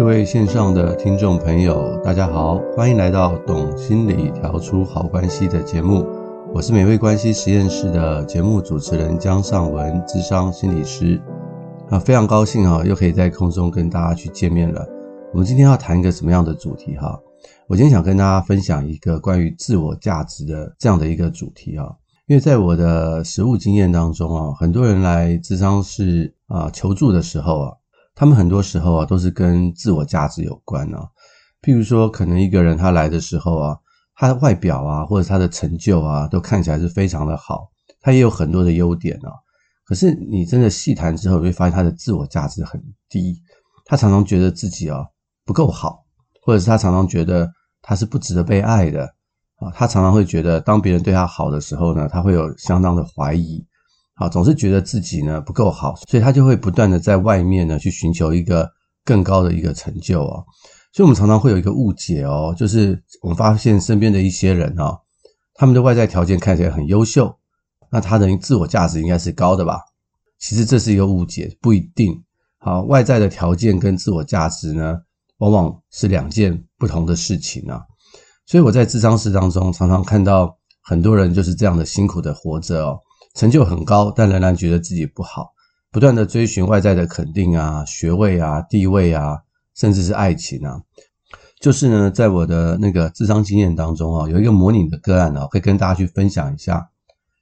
各位线上的听众朋友，大家好，欢迎来到《懂心理调出好关系》的节目。我是美味关系实验室的节目主持人江尚文，智商心理师。啊，非常高兴啊，又可以在空中跟大家去见面了。我们今天要谈一个什么样的主题哈？我今天想跟大家分享一个关于自我价值的这样的一个主题啊。因为在我的实务经验当中啊，很多人来智商室啊求助的时候啊，他们很多时候啊都是跟自我价值有关啊。譬如说，可能一个人他来的时候啊，他的外表啊或者他的成就啊都看起来是非常的好，他也有很多的优点啊。可是你真的细谈之后，你会发现他的自我价值很低，他常常觉得自己啊不够好，或者是他常常觉得他是不值得被爱的。啊，他常常会觉得，当别人对他好的时候呢，他会有相当的怀疑，啊，总是觉得自己呢不够好，所以他就会不断的在外面呢去寻求一个更高的一个成就哦。所以我们常常会有一个误解哦，就是我们发现身边的一些人哦，他们的外在条件看起来很优秀，那他的自我价值应该是高的吧？其实这是一个误解，不一定。好，外在的条件跟自我价值呢，往往是两件不同的事情啊。所以我在智商室当中常常看到很多人就是这样的辛苦的活着哦，成就很高，但仍然觉得自己不好，不断的追寻外在的肯定啊、学位啊、地位啊，甚至是爱情啊。就是呢，在我的那个智商经验当中啊，有一个模拟的个案哦，可以跟大家去分享一下。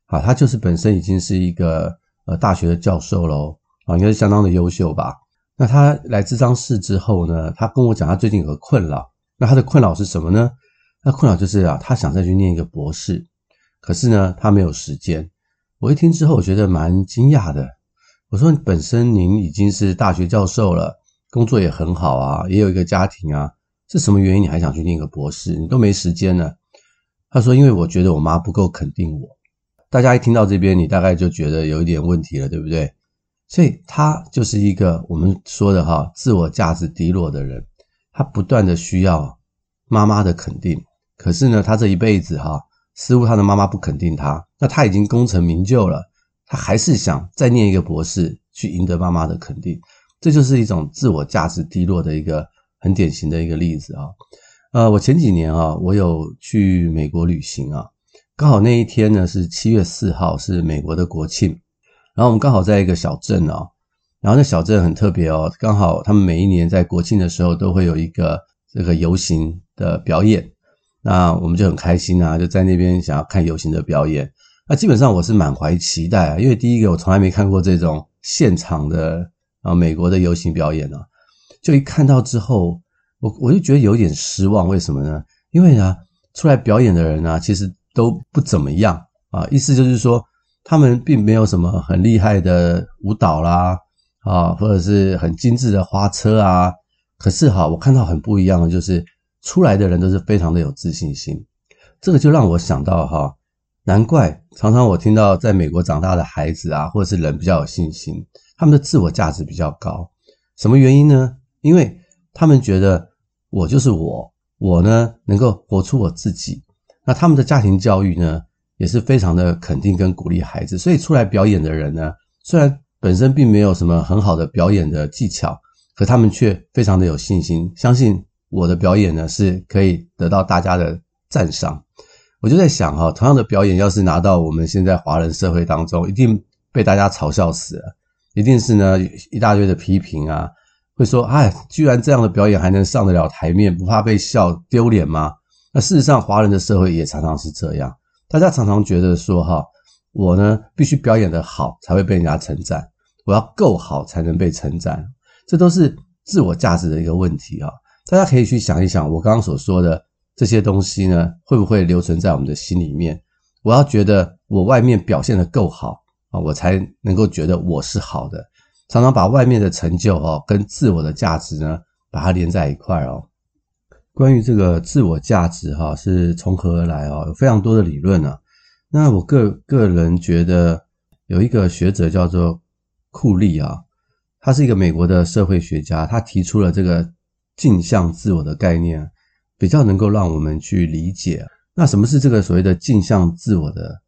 啊，他就是本身已经是一个呃大学的教授喽，啊，应该是相当的优秀吧。那他来智商室之后呢，他跟我讲他最近有个困扰，那他的困扰是什么呢？那困扰就是啊，他想再去念一个博士，可是呢，他没有时间。我一听之后，我觉得蛮惊讶的。我说：“本身您已经是大学教授了，工作也很好啊，也有一个家庭啊，是什么原因你还想去念个博士？你都没时间呢？”他说：“因为我觉得我妈不够肯定我。”大家一听到这边，你大概就觉得有一点问题了，对不对？所以他就是一个我们说的哈，自我价值低落的人，他不断的需要妈妈的肯定。可是呢，他这一辈子哈，似乎他的妈妈不肯定他，那他已经功成名就了，他还是想再念一个博士去赢得妈妈的肯定，这就是一种自我价值低落的一个很典型的一个例子啊。呃，我前几年啊，我有去美国旅行啊，刚好那一天呢是七月四号，是美国的国庆，然后我们刚好在一个小镇啊，然后那小镇很特别哦，刚好他们每一年在国庆的时候都会有一个这个游行的表演。那我们就很开心啊，就在那边想要看游行的表演。那基本上我是满怀期待啊，因为第一个我从来没看过这种现场的啊美国的游行表演啊，就一看到之后，我我就觉得有点失望。为什么呢？因为呢，出来表演的人呢，其实都不怎么样啊。意思就是说，他们并没有什么很厉害的舞蹈啦，啊，或者是很精致的花车啊。可是哈，我看到很不一样的就是。出来的人都是非常的有自信心，这个就让我想到哈，难怪常常我听到在美国长大的孩子啊，或者是人比较有信心，他们的自我价值比较高。什么原因呢？因为他们觉得我就是我，我呢能够活出我自己。那他们的家庭教育呢，也是非常的肯定跟鼓励孩子，所以出来表演的人呢，虽然本身并没有什么很好的表演的技巧，可他们却非常的有信心，相信。我的表演呢，是可以得到大家的赞赏，我就在想哈，同样的表演要是拿到我们现在华人社会当中，一定被大家嘲笑死了，一定是呢一大堆的批评啊，会说哎，居然这样的表演还能上得了台面，不怕被笑丢脸吗？那事实上，华人的社会也常常是这样，大家常常觉得说哈，我呢必须表演得好才会被人家称赞，我要够好才能被称赞，这都是自我价值的一个问题啊。大家可以去想一想，我刚刚所说的这些东西呢，会不会留存在我们的心里面？我要觉得我外面表现得够好啊，我才能够觉得我是好的。常常把外面的成就哦，跟自我的价值呢，把它连在一块哦。关于这个自我价值哈，是从何而来哦？有非常多的理论啊。那我个个人觉得，有一个学者叫做库利啊，他是一个美国的社会学家，他提出了这个。镜像自我的概念比较能够让我们去理解。那什么是这个所谓的镜像自我的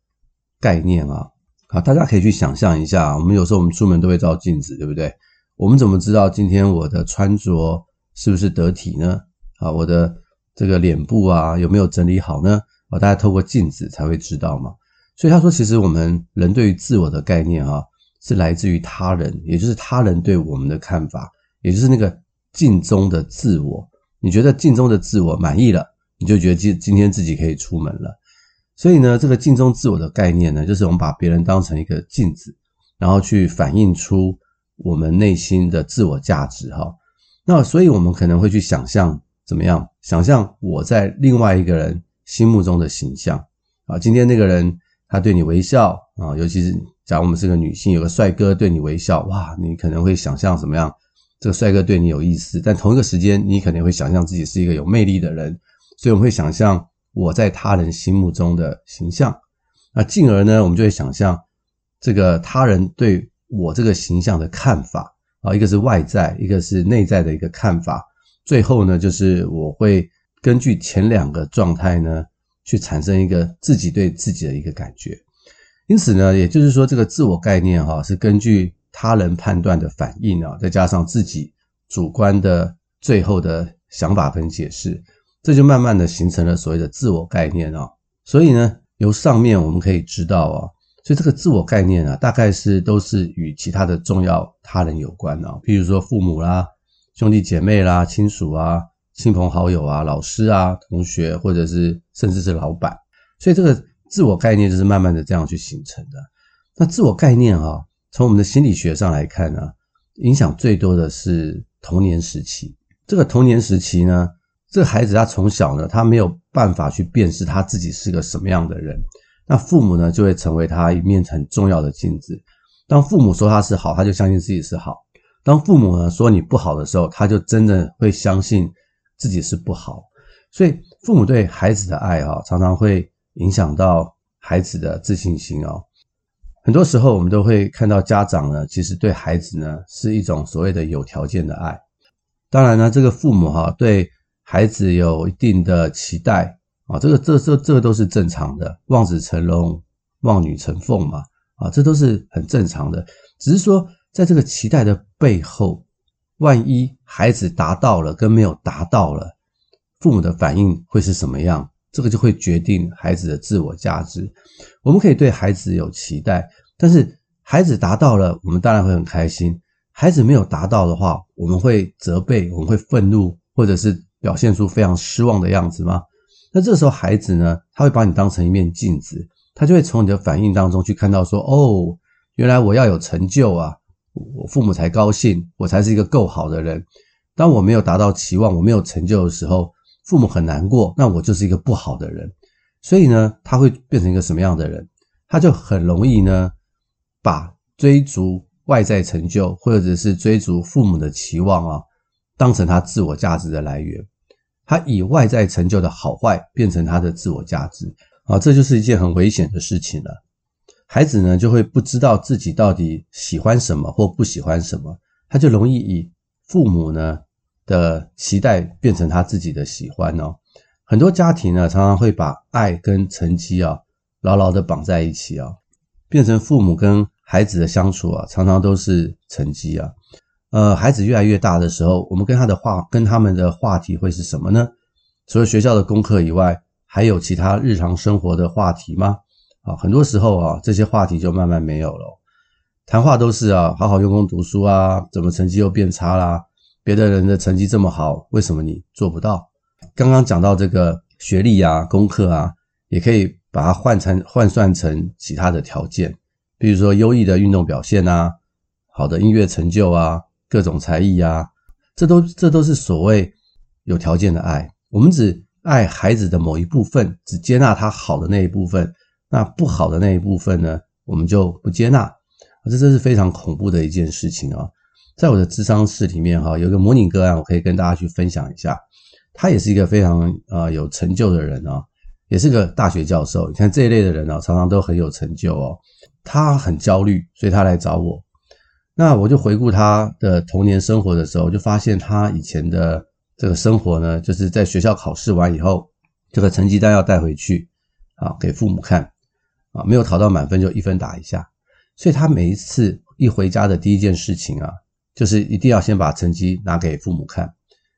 概念啊？好，大家可以去想象一下。我们有时候我们出门都会照镜子，对不对？我们怎么知道今天我的穿着是不是得体呢？啊，我的这个脸部啊有没有整理好呢？啊，大家透过镜子才会知道嘛。所以他说，其实我们人对于自我的概念啊，是来自于他人，也就是他人对我们的看法，也就是那个镜中的自我。你觉得镜中的自我满意了，你就觉得今今天自己可以出门了。所以呢，这个镜中自我的概念呢，就是我们把别人当成一个镜子，然后去反映出我们内心的自我价值哈。那所以我们可能会去想象怎么样？想象我在另外一个人心目中的形象啊。今天那个人他对你微笑啊，尤其是假如我们是个女性，有个帅哥对你微笑，哇，你可能会想象怎么样？这个帅哥对你有意思，但同一个时间你可能会想象自己是一个有魅力的人，所以我们会想象。我在他人心目中的形象，那进而呢，我们就会想象这个他人对我这个形象的看法啊，一个是外在，一个是内在的一个看法。最后呢，就是我会根据前两个状态呢，去产生一个自己对自己的一个感觉。因此呢，也就是说，这个自我概念哈，是根据他人判断的反应啊，再加上自己主观的最后的想法跟解释。这就慢慢的形成了所谓的自我概念啊，所以呢，由上面我们可以知道啊，所以这个自我概念啊，大概是都是与其他的重要他人有关啊，譬如说父母啦、兄弟姐妹啦、亲属啊、亲朋好友啊、老师啊、同学，或者是甚至是老板，所以这个自我概念就是慢慢的这样去形成的。那自我概念啊，从我们的心理学上来看呢，影响最多的是童年时期。这个童年时期呢。这个孩子他从小呢，他没有办法去辨识他自己是个什么样的人，那父母呢就会成为他一面很重要的镜子。当父母说他是好，他就相信自己是好；当父母呢说你不好的时候，他就真的会相信自己是不好。所以父母对孩子的爱啊，常常会影响到孩子的自信心哦。很多时候我们都会看到家长呢，其实对孩子呢是一种所谓的有条件的爱。当然呢，这个父母哈对。孩子有一定的期待啊，这个、这、这、这都是正常的，望子成龙，望女成凤嘛，啊，这都是很正常的。只是说，在这个期待的背后，万一孩子达到了跟没有达到了，父母的反应会是什么样？这个就会决定孩子的自我价值。我们可以对孩子有期待，但是孩子达到了，我们当然会很开心；孩子没有达到的话，我们会责备，我们会愤怒，或者是。表现出非常失望的样子吗？那这时候孩子呢，他会把你当成一面镜子，他就会从你的反应当中去看到说，哦，原来我要有成就啊，我父母才高兴，我才是一个够好的人。当我没有达到期望，我没有成就的时候，父母很难过，那我就是一个不好的人。所以呢，他会变成一个什么样的人？他就很容易呢，把追逐外在成就，或者是追逐父母的期望啊。当成他自我价值的来源，他以外在成就的好坏变成他的自我价值啊，这就是一件很危险的事情了。孩子呢，就会不知道自己到底喜欢什么或不喜欢什么，他就容易以父母呢的期待变成他自己的喜欢哦。很多家庭呢，常常会把爱跟成绩啊牢牢的绑在一起啊，变成父母跟孩子的相处啊，常常都是成绩啊。呃，孩子越来越大的时候，我们跟他的话，跟他们的话题会是什么呢？除了学校的功课以外，还有其他日常生活的话题吗？啊，很多时候啊，这些话题就慢慢没有了。谈话都是啊，好好用功读书啊，怎么成绩又变差啦？别的人的成绩这么好，为什么你做不到？刚刚讲到这个学历啊，功课啊，也可以把它换成换算成其他的条件，比如说优异的运动表现啊，好的音乐成就啊。各种才艺呀，这都这都是所谓有条件的爱。我们只爱孩子的某一部分，只接纳他好的那一部分，那不好的那一部分呢，我们就不接纳。这真是非常恐怖的一件事情啊！在我的智商室里面哈，有一个模拟个案，我可以跟大家去分享一下。他也是一个非常啊有成就的人啊，也是个大学教授。你看这一类的人啊，常常都很有成就哦。他很焦虑，所以他来找我。那我就回顾他的童年生活的时候，就发现他以前的这个生活呢，就是在学校考试完以后，这个成绩单要带回去啊，给父母看啊，没有考到满分就一分打一下。所以他每一次一回家的第一件事情啊，就是一定要先把成绩拿给父母看。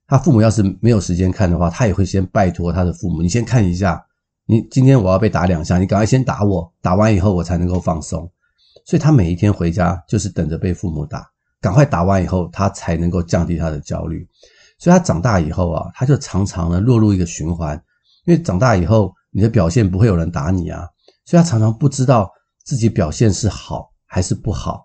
他父母要是没有时间看的话，他也会先拜托他的父母：“你先看一下，你今天我要被打两下，你赶快先打我，打完以后我才能够放松。”所以他每一天回家就是等着被父母打，赶快打完以后，他才能够降低他的焦虑。所以他长大以后啊，他就常常呢落入一个循环，因为长大以后你的表现不会有人打你啊，所以他常常不知道自己表现是好还是不好。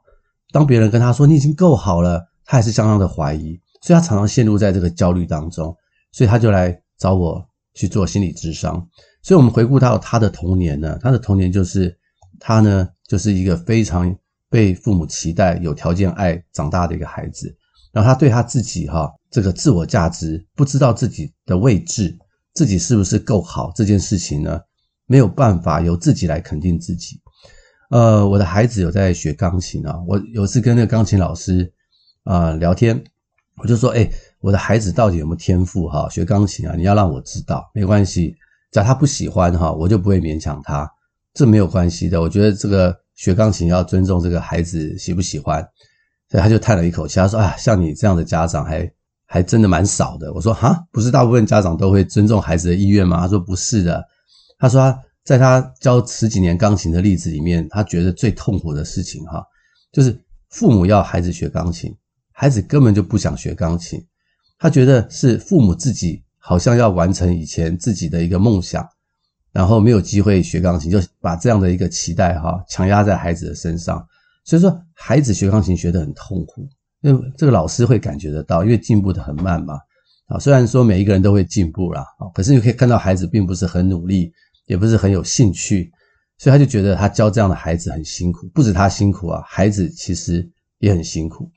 当别人跟他说你已经够好了，他还是相当的怀疑。所以他常常陷入在这个焦虑当中，所以他就来找我去做心理咨商。所以我们回顾到他的童年呢，他的童年就是他呢就是一个非常被父母期待、有条件爱长大的一个孩子。然后他对他自己哈这个自我价值不知道自己的位置，自己是不是够好这件事情呢，没有办法由自己来肯定自己。呃，我的孩子有在学钢琴啊，我有次跟那个钢琴老师啊、聊天。我就说，哎，我的孩子到底有没有天赋哈？学钢琴啊，你要让我知道，没关系。只要他不喜欢哈，我就不会勉强他，这没有关系的。我觉得这个学钢琴要尊重这个孩子喜不喜欢。所以他就叹了一口气，他说：“啊，像你这样的家长还还真的蛮少的。”我说：“哈，不是大部分家长都会尊重孩子的意愿吗？”他说：“不是的。”他说在他教十几年钢琴的例子里面，他觉得最痛苦的事情哈，就是父母要孩子学钢琴。孩子根本就不想学钢琴，他觉得是父母自己好像要完成以前自己的一个梦想，然后没有机会学钢琴，就把这样的一个期待哈强压在孩子的身上。所以说，孩子学钢琴学得很痛苦，因为这个老师会感觉得到，因为进步得很慢嘛。啊，虽然说每一个人都会进步啦，啊，可是你可以看到孩子并不是很努力，也不是很有兴趣，所以他就觉得他教这样的孩子很辛苦，不止他辛苦啊，孩子其实也很辛苦。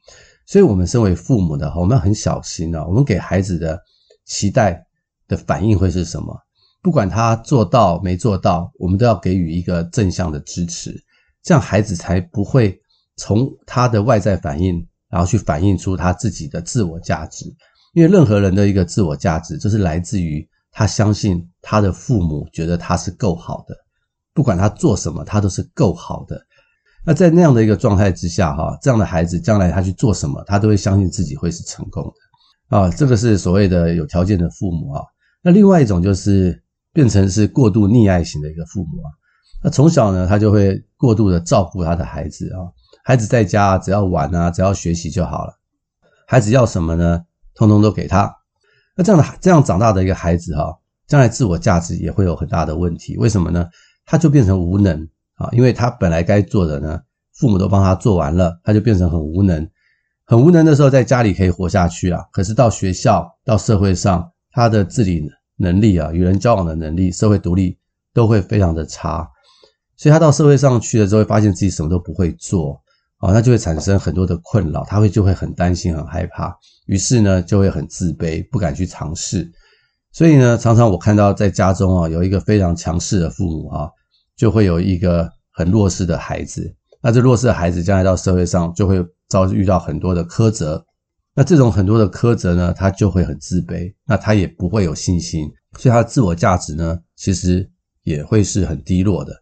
所以，我们身为父母的，我们要很小心啊。我们给孩子的期待的反应会是什么？不管他做到没做到，我们都要给予一个正向的支持，这样孩子才不会从他的外在反应，然后去反映出他自己的自我价值。因为任何人的一个自我价值，就是来自于他相信他的父母觉得他是够好的，不管他做什么，他都是够好的。那在那样的一个状态之下，哈，这样的孩子将来他去做什么，他都会相信自己会是成功的，啊，这个是所谓的有条件的父母啊。那另外一种就是变成是过度溺爱型的一个父母啊。那从小呢，他就会过度的照顾他的孩子啊，孩子在家只要玩啊，只要学习就好了，孩子要什么呢，通通都给他。那这样的这样长大的一个孩子哈，将来自我价值也会有很大的问题。为什么呢？他就变成无能。啊，因为他本来该做的呢，父母都帮他做完了，他就变成很无能，很无能的时候，在家里可以活下去啊，可是到学校、到社会上，他的自理能力啊，与人交往的能力、社会独立都会非常的差，所以他到社会上去了之后，发现自己什么都不会做啊，那就会产生很多的困扰，他会就会很担心、很害怕，于是呢，就会很自卑，不敢去尝试，所以呢，常常我看到在家中啊，有一个非常强势的父母啊。就会有一个很弱势的孩子，那这弱势的孩子将来到社会上就会遭遇到很多的苛责，那这种很多的苛责呢，他就会很自卑，那他也不会有信心，所以他的自我价值呢，其实也会是很低落的。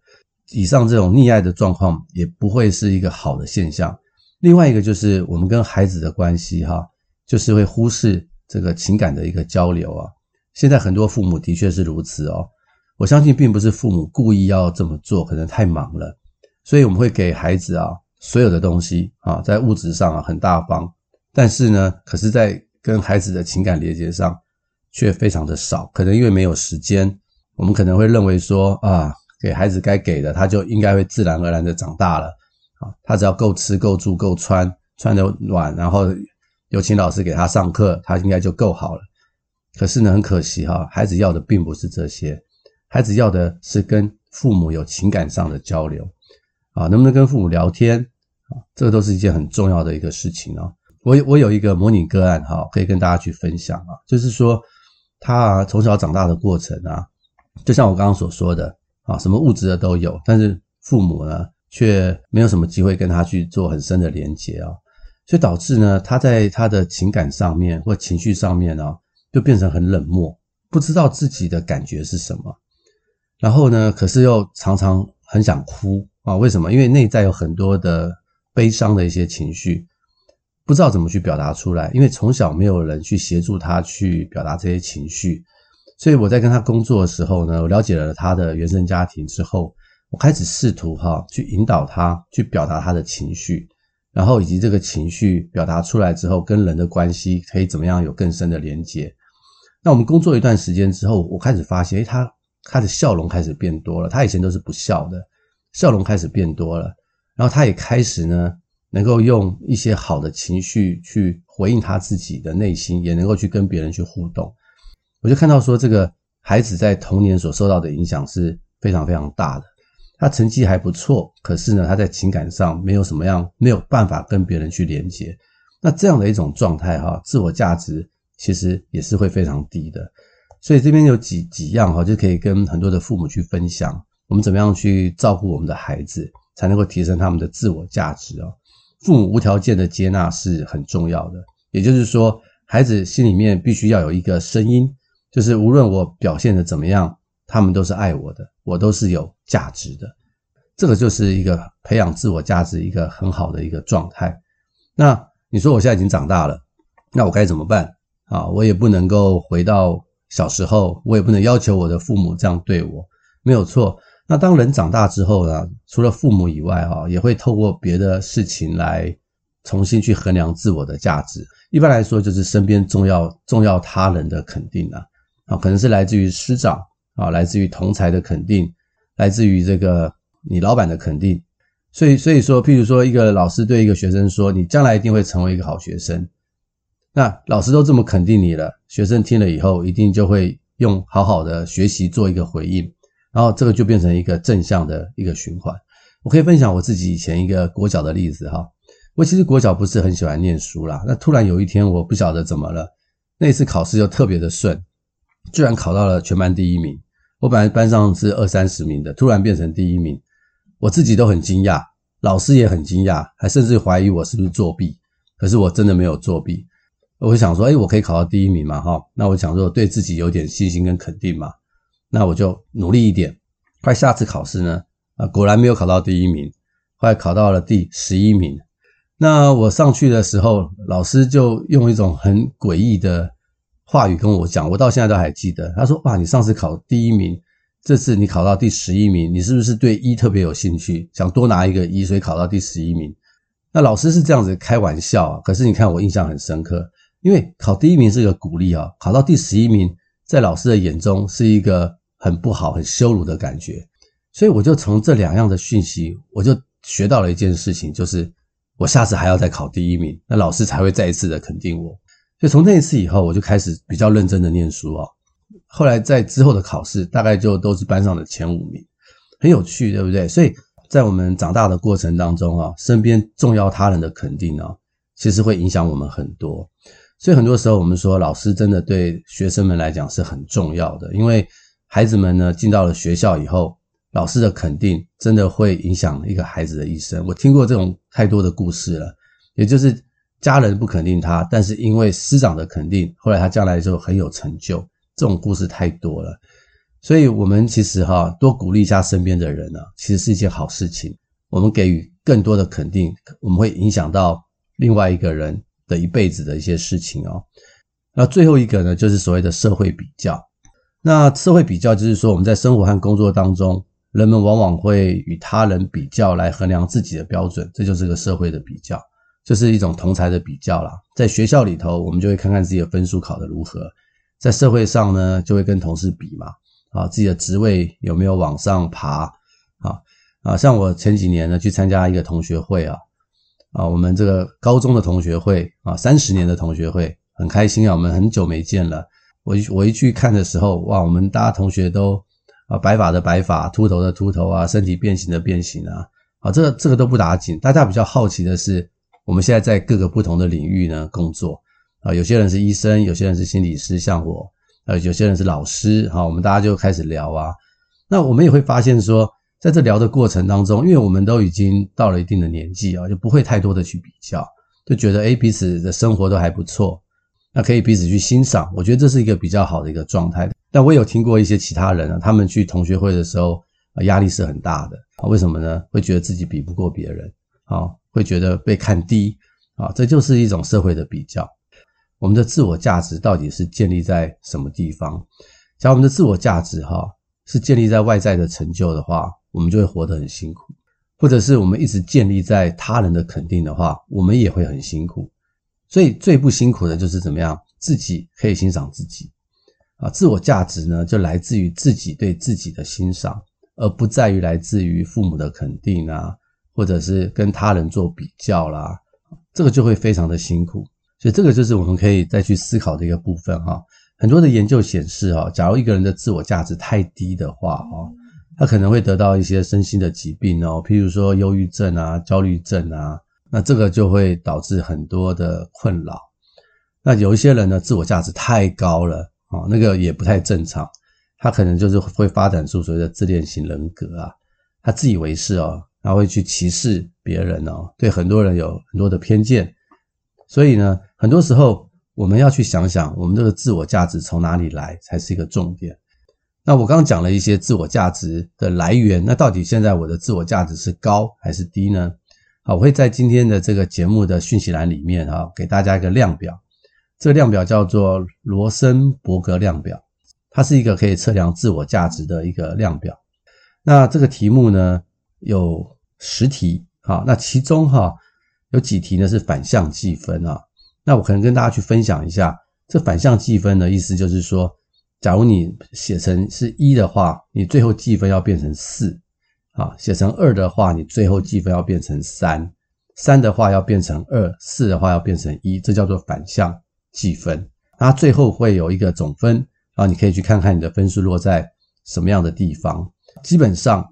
以上这种溺爱的状况也不会是一个好的现象。另外一个就是我们跟孩子的关系哈，就是会忽视这个情感的一个交流啊。现在很多父母的确是如此哦。我相信并不是父母故意要这么做，可能太忙了，所以我们会给孩子啊所有的东西啊，在物质上啊很大方，但是呢，可是在跟孩子的情感连接上却非常的少，可能因为没有时间，我们可能会认为说啊，给孩子该给的，他就应该会自然而然的长大了啊，他只要够吃够住够穿，穿得暖，然后有请老师给他上课，他应该就够好了。可是呢，很可惜哈，孩子要的并不是这些。孩子要的是跟父母有情感上的交流啊，能不能跟父母聊天啊？这个都是一件很重要的一个事情啊。我我有一个模拟个案哈，可以跟大家去分享啊，就是说他从小长大的过程啊，就像我刚刚所说的啊，什么物质的都有，但是父母呢却没有什么机会跟他去做很深的连接啊，所以导致呢他在他的情感上面或情绪上面呢，就变成很冷漠，不知道自己的感觉是什么。然后呢，可是又常常很想哭啊？为什么？因为内在有很多的悲伤的一些情绪，不知道怎么去表达出来，因为从小没有人去协助他去表达这些情绪，所以我在跟他工作的时候呢，我了解了他的原生家庭之后，我开始试图哈去引导他去表达他的情绪，然后以及这个情绪表达出来之后，跟人的关系可以怎么样有更深的连接。那我们工作一段时间之后，我开始发现，诶，他他的笑容开始变多了，他以前都是不笑的，笑容开始变多了，然后他也开始呢。能够用一些好的情绪去回应他自己的内心，也能够去跟别人去互动。我就看到说，这个孩子在童年所受到的影响是非常非常大的。他成绩还不错，可是呢，他在情感上没有什么样，没有办法跟别人去连接。那这样的一种状态哈，自我价值其实也是会非常低的。所以这边有几几样哈，就可以跟很多的父母去分享，我们怎么样去照顾我们的孩子，才能够提升他们的自我价值哦。父母无条件的接纳是很重要的，也就是说，孩子心里面必须要有一个声音，就是无论我表现的怎么样，他们都是爱我的，我都是有价值的。这个就是一个培养自我价值一个很好的一个状态。那你说我现在已经长大了，那我该怎么办啊？我也不能够回到小时候，我也不能要求我的父母这样对我，没有错。那当人长大之后呢，除了父母以外，哈，也会透过别的事情来重新去衡量自我的价值。一般来说，就是身边重要重要他人的肯定啊，啊，可能是来自于师长啊，来自于同才的肯定，来自于这个你老板的肯定。所以，所以说，譬如说，一个老师对一个学生说：“你将来一定会成为一个好学生。”那老师都这么肯定你了，学生听了以后，一定就会用好好的学习做一个回应。然后这个就变成一个正向的一个循环。我可以分享我自己以前一个国小的例子哈。我其实国小不是很喜欢念书啦，那突然有一天我不晓得怎么了，那次考试就特别的顺，居然考到了全班第一名。我本来班上是二三十名的，突然变成第一名，我自己都很惊讶，老师也很惊讶，还甚至怀疑我是不是作弊。可是我真的没有作弊。我想说，诶，我可以考到第一名嘛哈？那我想说，对自己有点信心跟肯定嘛。那我就努力一点，快下次考试呢，啊，果然没有考到第一名，后来考到了第十一名。那我上去的时候，老师就用一种很诡异的话语跟我讲，我到现在都还记得。他说：“哇，你上次考第一名，这次你考到第十一名，你是不是对一特别有兴趣，想多拿一个一，所以考到第十一名？”那老师是这样子开玩笑啊，可是你看我印象很深刻，因为考第一名是一个鼓励啊，考到第十一名，在老师的眼中是一个。很不好，很羞辱的感觉，所以我就从这两样的讯息，我就学到了一件事情，就是我下次还要再考第一名，那老师才会再一次的肯定我。所以从那一次以后，我就开始比较认真的念书哦。后来在之后的考试，大概就都是班上的前五名，很有趣，对不对？所以在我们长大的过程当中啊，身边重要他人的肯定啊，其实会影响我们很多。所以很多时候我们说，老师真的对学生们来讲是很重要的，因为。孩子们呢，进到了学校以后，老师的肯定真的会影响一个孩子的一生。我听过这种太多的故事了，也就是家人不肯定他，但是因为师长的肯定，后来他将来就很有成就。这种故事太多了，所以我们其实哈，多鼓励一下身边的人呢，其实是一件好事情。我们给予更多的肯定，我们会影响到另外一个人的一辈子的一些事情哦。那最后一个呢，就是所谓的社会比较。那社会比较就是说，我们在生活和工作当中，人们往往会与他人比较来衡量自己的标准，这就是个社会的比较，就是一种同才的比较啦。在学校里头，我们就会看看自己的分数考得如何；在社会上呢，就会跟同事比嘛，啊，自己的职位有没有往上爬啊？啊，像我前几年呢去参加一个同学会啊，啊，我们这个高中的同学会啊，三十年的同学会，很开心啊，我们很久没见了。我一我一去看的时候，哇，我们大家同学都啊白发的白发，秃头的秃头啊，身体变形的变形啊，啊，这个这个都不打紧。大家比较好奇的是，我们现在在各个不同的领域呢工作啊，有些人是医生，有些人是心理师，像我，呃，有些人是老师，哈，我们大家就开始聊啊。那我们也会发现说，在这聊的过程当中，因为我们都已经到了一定的年纪啊，就不会太多的去比较，就觉得诶，彼此的生活都还不错。那可以彼此去欣赏，我觉得这是一个比较好的一个状态。但我有听过一些其他人啊，他们去同学会的时候，压力是很大的啊。为什么呢？会觉得自己比不过别人啊，会觉得被看低啊，这就是一种社会的比较。我们的自我价值到底是建立在什么地方？假如我们的自我价值哈是建立在外在的成就的话，我们就会活得很辛苦；或者是我们一直建立在他人的肯定的话，我们也会很辛苦。所以最不辛苦的就是怎么样，自己可以欣赏自己啊。自我价值呢，就来自于自己对自己的欣赏，而不在于来自于父母的肯定啊，或者是跟他人做比较啦。这个就会非常的辛苦。所以这个就是我们可以再去思考的一个部分哈。很多的研究显示哈，假如一个人的自我价值太低的话哈，他可能会得到一些身心的疾病哦，譬如说忧郁症啊、焦虑症啊，那这个就会导致很多的困扰。那有一些人呢，自我价值太高了啊，那个也不太正常，他可能就是会发展出所谓的自恋型人格啊，他自以为是哦，他会去歧视别人哦，对很多人有很多的偏见。所以呢，很多时候我们要去想想，我们这个自我价值从哪里来才是一个重点。那我刚刚讲了一些自我价值的来源，那到底现在我的自我价值是高还是低呢？好，我会在今天的这个节目的讯息栏里面啊，给大家一个量表。这个量表叫做罗森伯格量表，它是一个可以测量自我价值的一个量表。那这个题目呢，有十题，好，那其中哈。有几题呢是反向计分啊，那我可能跟大家去分享一下，这反向计分的意思就是说，假如你写成是一的话，你最后计分要变成四，啊，写成二的话，你最后计分要变成三，三的话要变成二，四的话要变成一，这叫做反向计分。那最后会有一个总分，然后你可以去看看你的分数落在什么样的地方。基本上，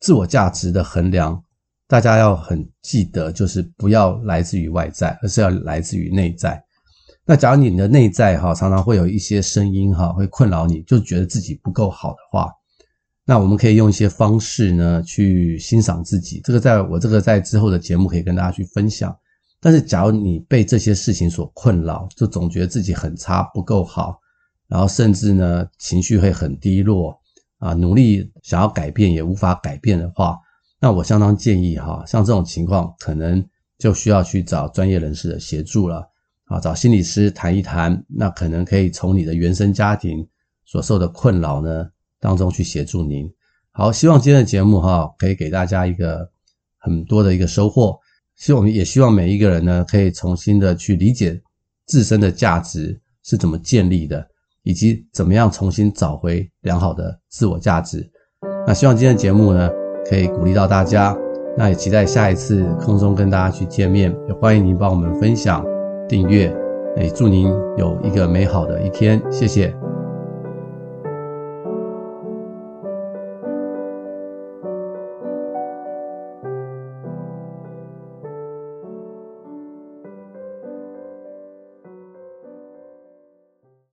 自我价值的衡量。大家要很记得，就是不要来自于外在，而是要来自于内在。那假如你的内在哈常常会有一些声音哈会困扰你，就觉得自己不够好的话，那我们可以用一些方式呢去欣赏自己。这个在我这个在之后的节目可以跟大家去分享。但是假如你被这些事情所困扰，就总觉得自己很差，不够好，然后甚至呢情绪会很低落啊，努力想要改变也无法改变的话。那我相当建议哈，像这种情况，可能就需要去找专业人士的协助了啊，找心理师谈一谈，那可能可以从你的原生家庭所受的困扰呢当中去协助您。好，希望今天的节目哈，可以给大家一个很多的一个收获。希望也希望每一个人呢，可以重新的去理解自身的价值是怎么建立的，以及怎么样重新找回良好的自我价值。那希望今天的节目呢，可以鼓励到大家，那也期待下一次空中跟大家去见面，也欢迎您帮我们分享、订阅，也祝您有一个美好的一天，谢谢。